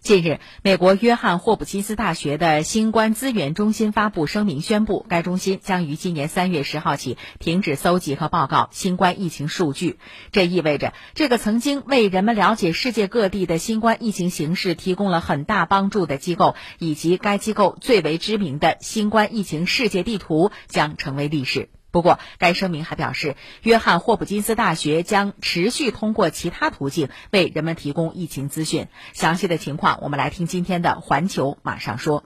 近日，美国约翰霍普金斯大学的新冠资源中心发布声明，宣布该中心将于今年三月十号起停止搜集和报告新冠疫情数据。这意味着，这个曾经为人们了解世界各地的新冠疫情形势提供了很大帮助的机构，以及该机构最为知名的新冠疫情世界地图将成为历史。不过，该声明还表示，约翰霍普金斯大学将持续通过其他途径为人们提供疫情资讯。详细的情况，我们来听今天的《环球马上说》。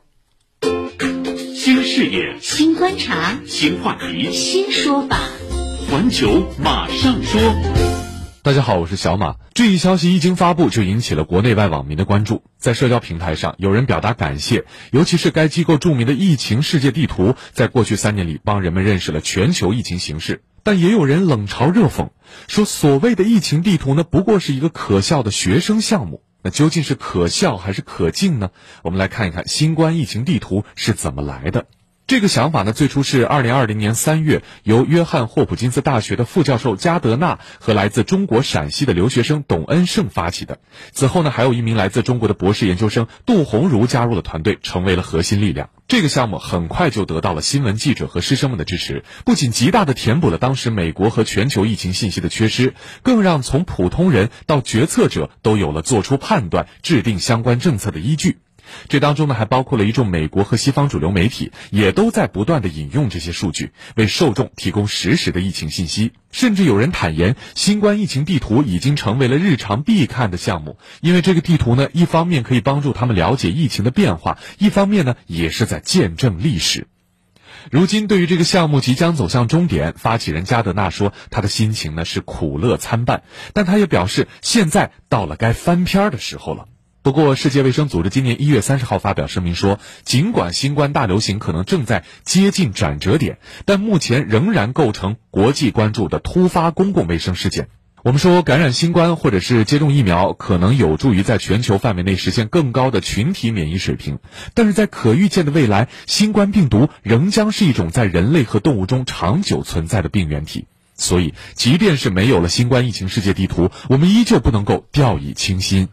新视野、新观察、新话题、新说法，环球马上说。大家好，我是小马。这一消息一经发布，就引起了国内外网民的关注。在社交平台上，有人表达感谢，尤其是该机构著名的疫情世界地图，在过去三年里帮人们认识了全球疫情形势。但也有人冷嘲热讽，说所谓的疫情地图呢，不过是一个可笑的学生项目。那究竟是可笑还是可敬呢？我们来看一看新冠疫情地图是怎么来的。这个想法呢，最初是二零二零年三月由约翰霍普金斯大学的副教授加德纳和来自中国陕西的留学生董恩胜发起的。此后呢，还有一名来自中国的博士研究生杜红茹加入了团队，成为了核心力量。这个项目很快就得到了新闻记者和师生们的支持，不仅极大的填补了当时美国和全球疫情信息的缺失，更让从普通人到决策者都有了做出判断、制定相关政策的依据。这当中呢，还包括了一众美国和西方主流媒体，也都在不断的引用这些数据，为受众提供实时的疫情信息。甚至有人坦言，新冠疫情地图已经成为了日常必看的项目，因为这个地图呢，一方面可以帮助他们了解疫情的变化，一方面呢，也是在见证历史。如今，对于这个项目即将走向终点，发起人加德纳说，他的心情呢是苦乐参半，但他也表示，现在到了该翻篇的时候了。不过，世界卫生组织今年一月三十号发表声明说，尽管新冠大流行可能正在接近转折点，但目前仍然构成国际关注的突发公共卫生事件。我们说，感染新冠或者是接种疫苗，可能有助于在全球范围内实现更高的群体免疫水平，但是在可预见的未来，新冠病毒仍将是一种在人类和动物中长久存在的病原体。所以，即便是没有了新冠疫情世界地图，我们依旧不能够掉以轻心。